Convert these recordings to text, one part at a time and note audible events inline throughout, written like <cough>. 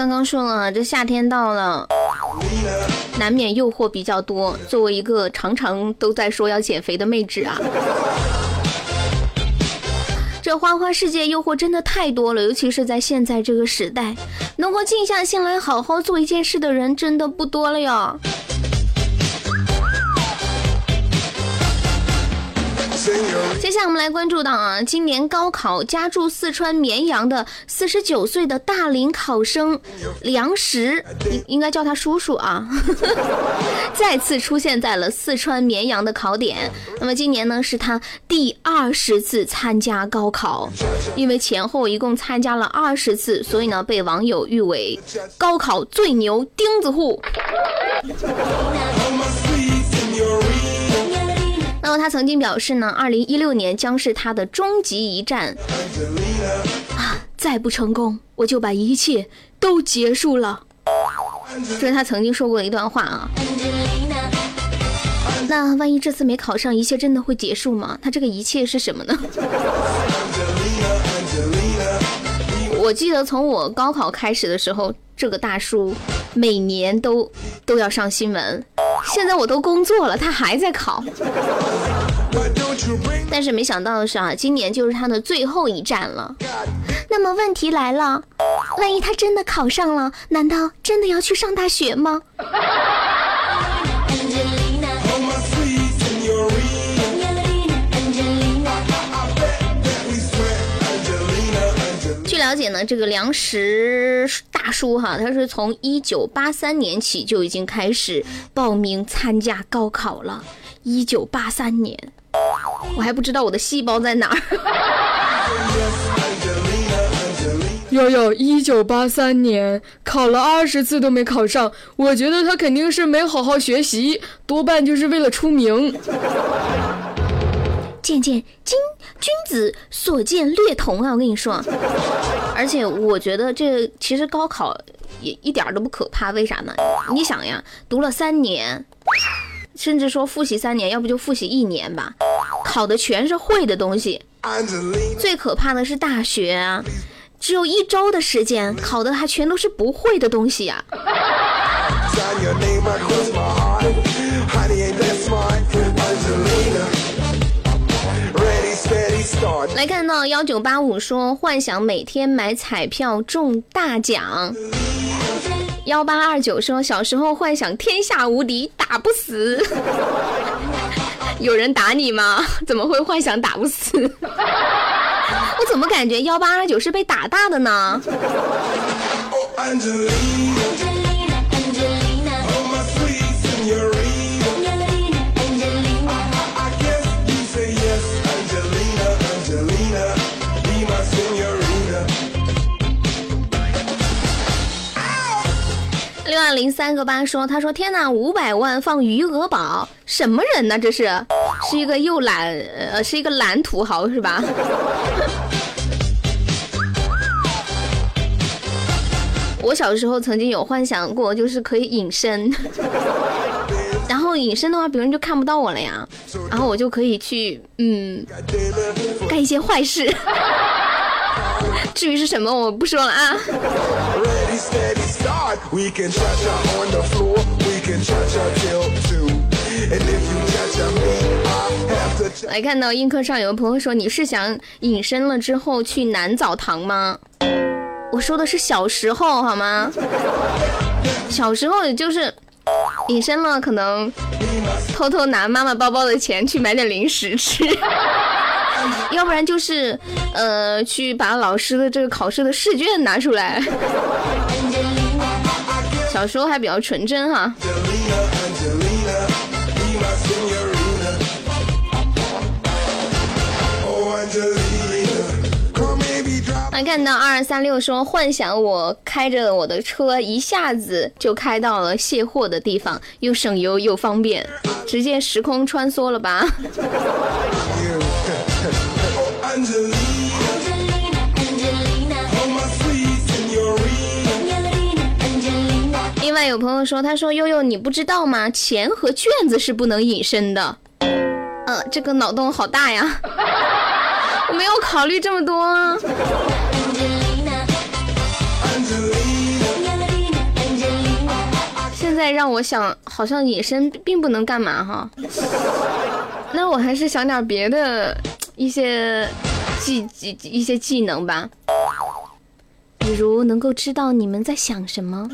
刚刚说了，这夏天到了，难免诱惑比较多。作为一个常常都在说要减肥的妹纸啊，<laughs> 这花花世界诱惑真的太多了，尤其是在现在这个时代，能够静下心来好好做一件事的人真的不多了哟。接下来我们来关注到啊，今年高考家住四川绵阳的四十九岁的大龄考生梁石，应应该叫他叔叔啊，<laughs> 再次出现在了四川绵阳的考点。那么今年呢，是他第二十次参加高考，因为前后一共参加了二十次，所以呢，被网友誉为高考最牛钉子户。那么他曾经表示呢，二零一六年将是他的终极一战啊！再不成功，我就把一切都结束了。这是他曾经说过的一段话啊。那万一这次没考上，一切真的会结束吗？他这个一切是什么呢？<laughs> 我记得从我高考开始的时候，这个大叔每年都都要上新闻。现在我都工作了，他还在考。<laughs> 但是没想到的是啊，今年就是他的最后一站了。那么问题来了，万一他真的考上了，难道真的要去上大学吗？解呢，这个粮食大叔哈，他是从一九八三年起就已经开始报名参加高考了。一九八三年，我还不知道我的细胞在哪儿。<laughs> 悠悠，一九八三年考了二十次都没考上，我觉得他肯定是没好好学习，多半就是为了出名。渐渐君君子所见略同啊！我跟你说，而且我觉得这其实高考也一点都不可怕，为啥呢？你想呀，读了三年，甚至说复习三年，要不就复习一年吧，考的全是会的东西。最可怕的是大学啊，只有一周的时间，考的还全都是不会的东西呀。来看到幺九八五说幻想每天买彩票中大奖。幺八二九说小时候幻想天下无敌打不死。<laughs> 有人打你吗？怎么会幻想打不死？我怎么感觉幺八二九是被打大的呢？零三个八说，他说天哪，五百万放余额宝，什么人呢？这是，是一个又懒，呃，是一个懒土豪是吧？<laughs> 我小时候曾经有幻想过，就是可以隐身，<laughs> 然后隐身的话，别人就看不到我了呀，然后我就可以去，嗯，干一些坏事。<laughs> 至于是什么，我不说了啊。来看到映客上有个朋友说：“你是想隐身了之后去男澡堂吗？”我说的是小时候好吗？小时候也就是隐身了，可能偷偷拿妈妈包包的钱去买点零食吃。要不然就是，呃，去把老师的这个考试的试卷拿出来。小时候还比较纯真哈。那看到二二三六说，幻想我开着我的车一下子就开到了卸货的地方，又省油又方便，直接时空穿梭了吧。另外有朋友说，他说悠悠你不知道吗？钱和卷子是不能隐身的。呃，这个脑洞好大呀，<laughs> 我没有考虑这么多。现在让我想，好像隐身并不能干嘛哈。那我还是想点别的一些技技一些技能吧，比如能够知道你们在想什么，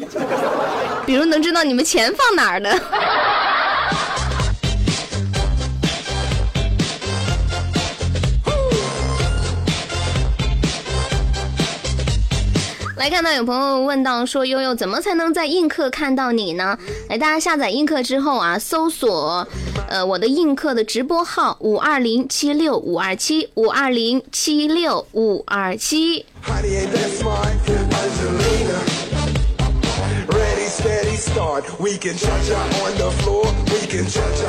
比如能知道你们钱放哪儿的。来看到有朋友问到说悠悠怎么才能在映客看到你呢？来，大家下载映客之后啊，搜索呃我的映客的直播号五二零七六五二七五二零七六五二七。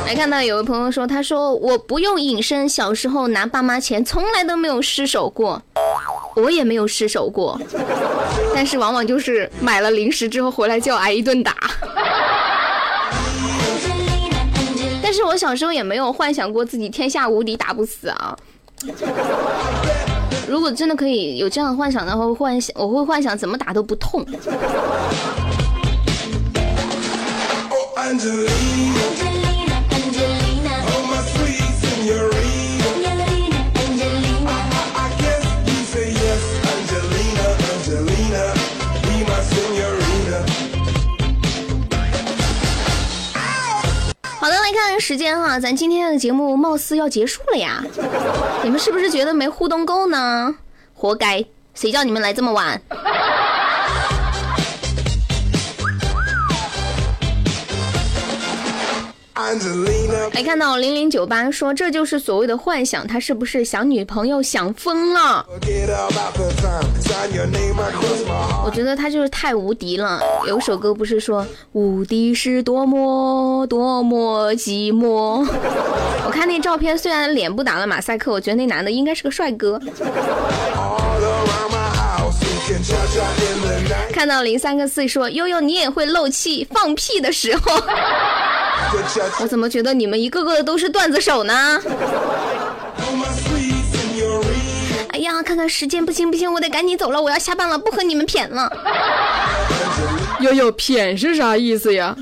来看到有位朋友说，他说我不用隐身，小时候拿爸妈钱从来都没有失手过。我也没有失手过，但是往往就是买了零食之后回来就要挨一顿打。但是我小时候也没有幻想过自己天下无敌打不死啊。如果真的可以有这样的幻想的话，幻想我会幻想怎么打都不痛。好的，来看时间哈，咱今天的节目貌似要结束了呀，你们是不是觉得没互动够呢？活该，谁叫你们来这么晚？来看到零零九八说，这就是所谓的幻想，他是不是想女朋友想疯了？我觉得他就是太无敌了。有首歌不是说无敌是多么多么寂寞？我看那照片，虽然脸不打了马赛克，我觉得那男的应该是个帅哥。看到零三个四说，悠悠你也会漏气放屁的时候。<laughs> 我怎么觉得你们一个个都是段子手呢？哎呀，看看时间，不行不行，我得赶紧走了，我要下班了，不和你们谝了。悠悠，谝是啥意思呀？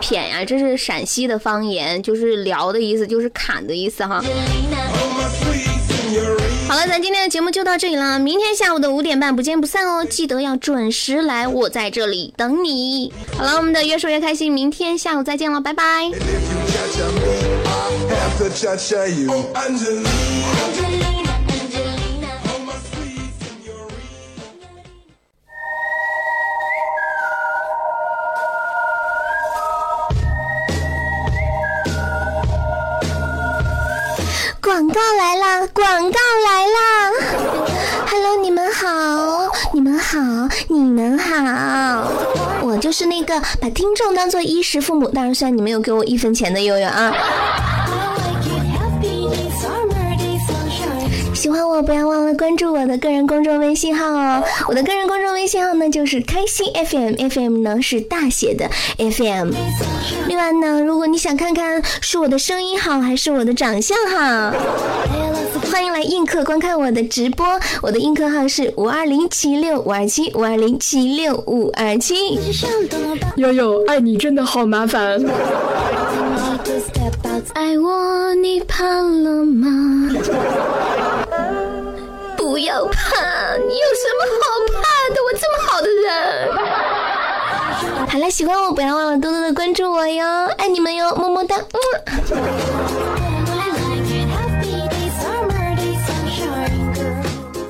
谝呀，这是陕西的方言，就是聊的意思，就是砍的意思哈。好了，咱今天的节目就到这里了。明天下午的五点半不见不散哦，记得要准时来，我在这里等你。好了，我们的越说越开心，明天下午再见了，拜拜。广告来啦！广告来啦！Hello，你们好，你们好，你们好，我就是那个把听众当做衣食父母，当然算你没有给我一分钱的悠悠啊。不要忘了关注我的个人公众微信号哦。我的个人公众微信号呢，就是开心 FM，FM 呢是大写的 FM。另外呢，如果你想看看是我的声音好还是我的长相好，欢迎来映客观看我的直播。我的映客号是五二零七六五二七五二零七六五二七。悠悠，爱你真的好麻烦。爱我，你怕了吗？不要怕，你有什么好怕的？我这么好的人。好了，喜欢我不要忘了多多的关注我哟，爱你们哟，么么哒。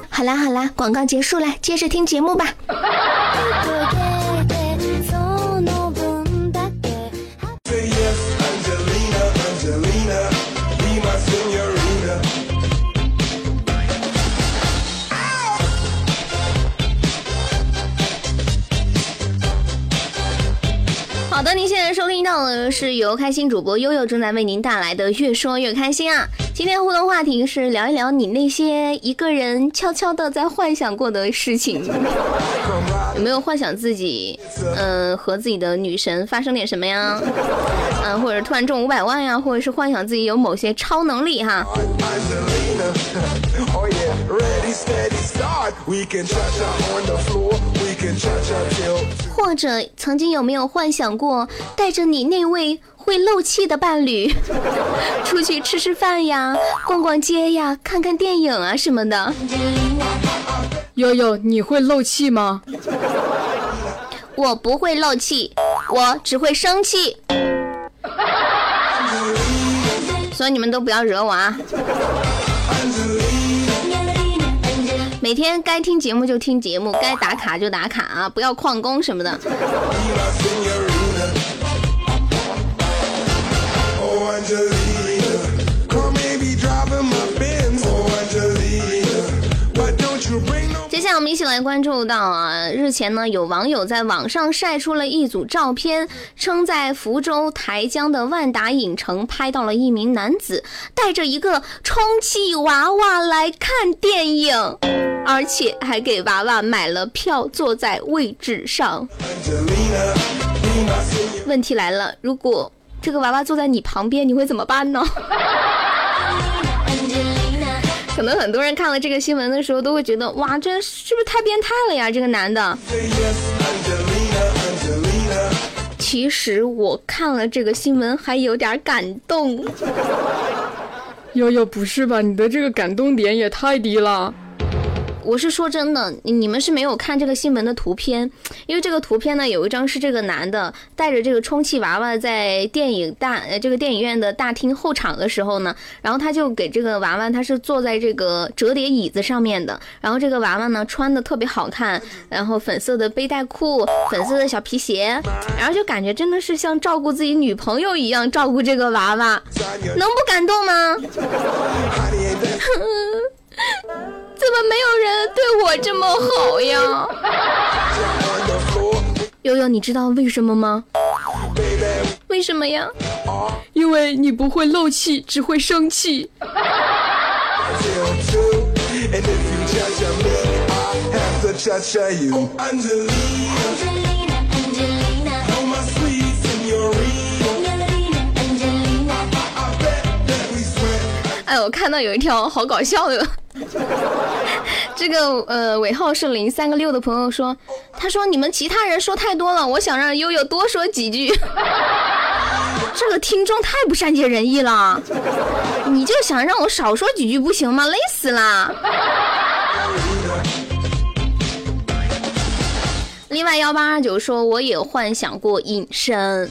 好啦好啦，广告结束了，接着听节目吧。是由开心主播悠悠正在为您带来的《越说越开心》啊。今天互动话题是聊一聊你那些一个人悄悄的在幻想过的事情，有没有幻想自己，嗯，和自己的女神发生点什么呀？嗯，或者突然中五百万呀，或者是幻想自己有某些超能力哈。或者曾经有没有幻想过带着你那位会漏气的伴侣 <laughs> 出去吃吃饭呀、逛逛街呀、看看电影啊什么的？悠悠，你会漏气吗？我不会漏气，我只会生气。<laughs> 所以你们都不要惹我啊！每天该听节目就听节目，该打卡就打卡啊！不要旷工什么的。一起来关注到啊，日前呢有网友在网上晒出了一组照片，称在福州台江的万达影城拍到了一名男子带着一个充气娃娃来看电影，而且还给娃娃买了票，坐在位置上。问题来了，如果这个娃娃坐在你旁边，你会怎么办呢？<laughs> 可能很多人看了这个新闻的时候，都会觉得哇，这是不是太变态了呀？这个男的。其实我看了这个新闻，还有点感动。悠悠，不是吧？你的这个感动点也太低了。我是说真的，你们是没有看这个新闻的图片，因为这个图片呢，有一张是这个男的带着这个充气娃娃在电影大呃这个电影院的大厅后场的时候呢，然后他就给这个娃娃，他是坐在这个折叠椅子上面的，然后这个娃娃呢穿的特别好看，然后粉色的背带裤，粉色的小皮鞋，然后就感觉真的是像照顾自己女朋友一样照顾这个娃娃，能不感动吗？<laughs> 怎么没有人对我这么好呀？悠悠，你知道为什么吗？为什么呀？因为你不会漏气，只会生气。哎，我看到有一条好搞笑的。<laughs> 这个呃尾号是零三个六的朋友说，他说你们其他人说太多了，我想让悠悠多说几句。<laughs> 这个听众太不善解人意了，你就想让我少说几句不行吗？累死了。<laughs> 另外幺八二九说我也幻想过隐身。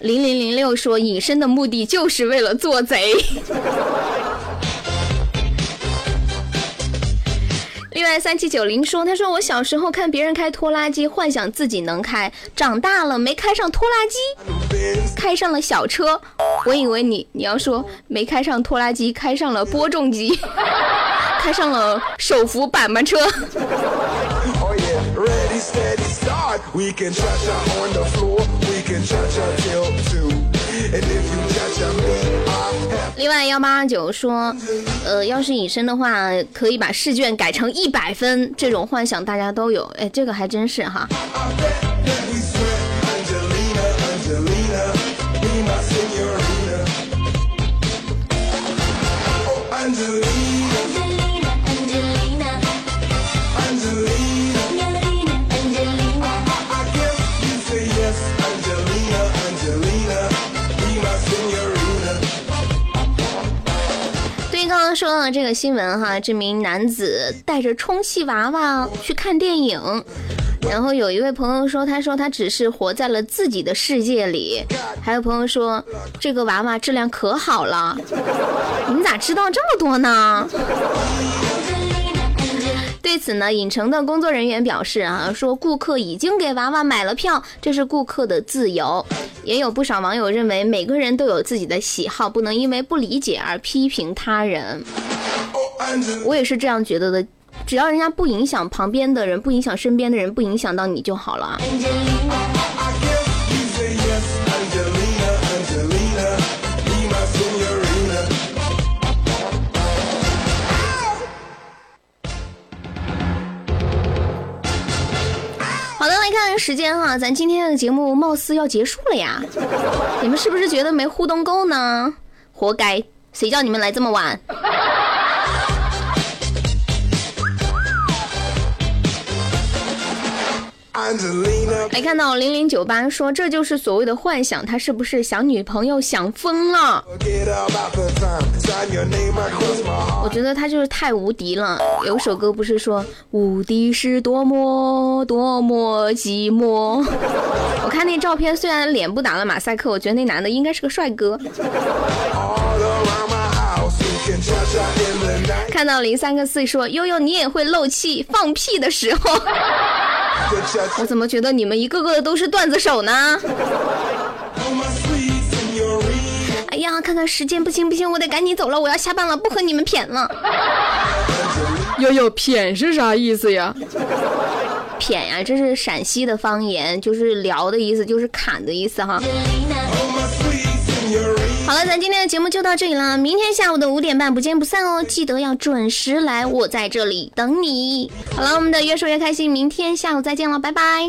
零零零六说隐身的目的就是为了做贼。另外三七九零说，他说我小时候看别人开拖拉机，幻想自己能开，长大了没开上拖拉机，开上了小车。我以为你你要说没开上拖拉机，开上了播种机，开上了手扶板板车。另外幺八二九说，呃，要是隐身的话，可以把试卷改成一百分，这种幻想大家都有。哎，这个还真是哈。说到这个新闻哈，这名男子带着充气娃娃去看电影，然后有一位朋友说，他说他只是活在了自己的世界里，还有朋友说这个娃娃质量可好了，你们咋知道这么多呢？对此呢，影城的工作人员表示啊，说顾客已经给娃娃买了票，这是顾客的自由。也有不少网友认为，每个人都有自己的喜好，不能因为不理解而批评他人。我也是这样觉得的，只要人家不影响旁边的人，不影响身边的人，不影响到你就好了。好的，来看时间哈，咱今天的节目貌似要结束了呀。你们是不是觉得没互动够呢？活该，谁叫你们来这么晚？没看到零零九八说这就是所谓的幻想，他是不是想女朋友想疯了？我觉得他就是太无敌了。有首歌不是说无敌是多么多么寂寞？我看那照片，虽然脸不打了马赛克，我觉得那男的应该是个帅哥。看到零三个四说悠悠你也会漏气放屁的时候，我怎么觉得你们一个个的都是段子手呢？哎呀，看看时间不行不行，我得赶紧走了，我要下班了，不和你们谝了。悠悠谝是啥意思呀？谝呀，这是陕西的方言，就是聊的意思，就是砍的意思哈。好了，咱今天的节目就到这里了。明天下午的五点半不见不散哦，记得要准时来，我在这里等你。好了，我们的越说越开心，明天下午再见了，拜拜。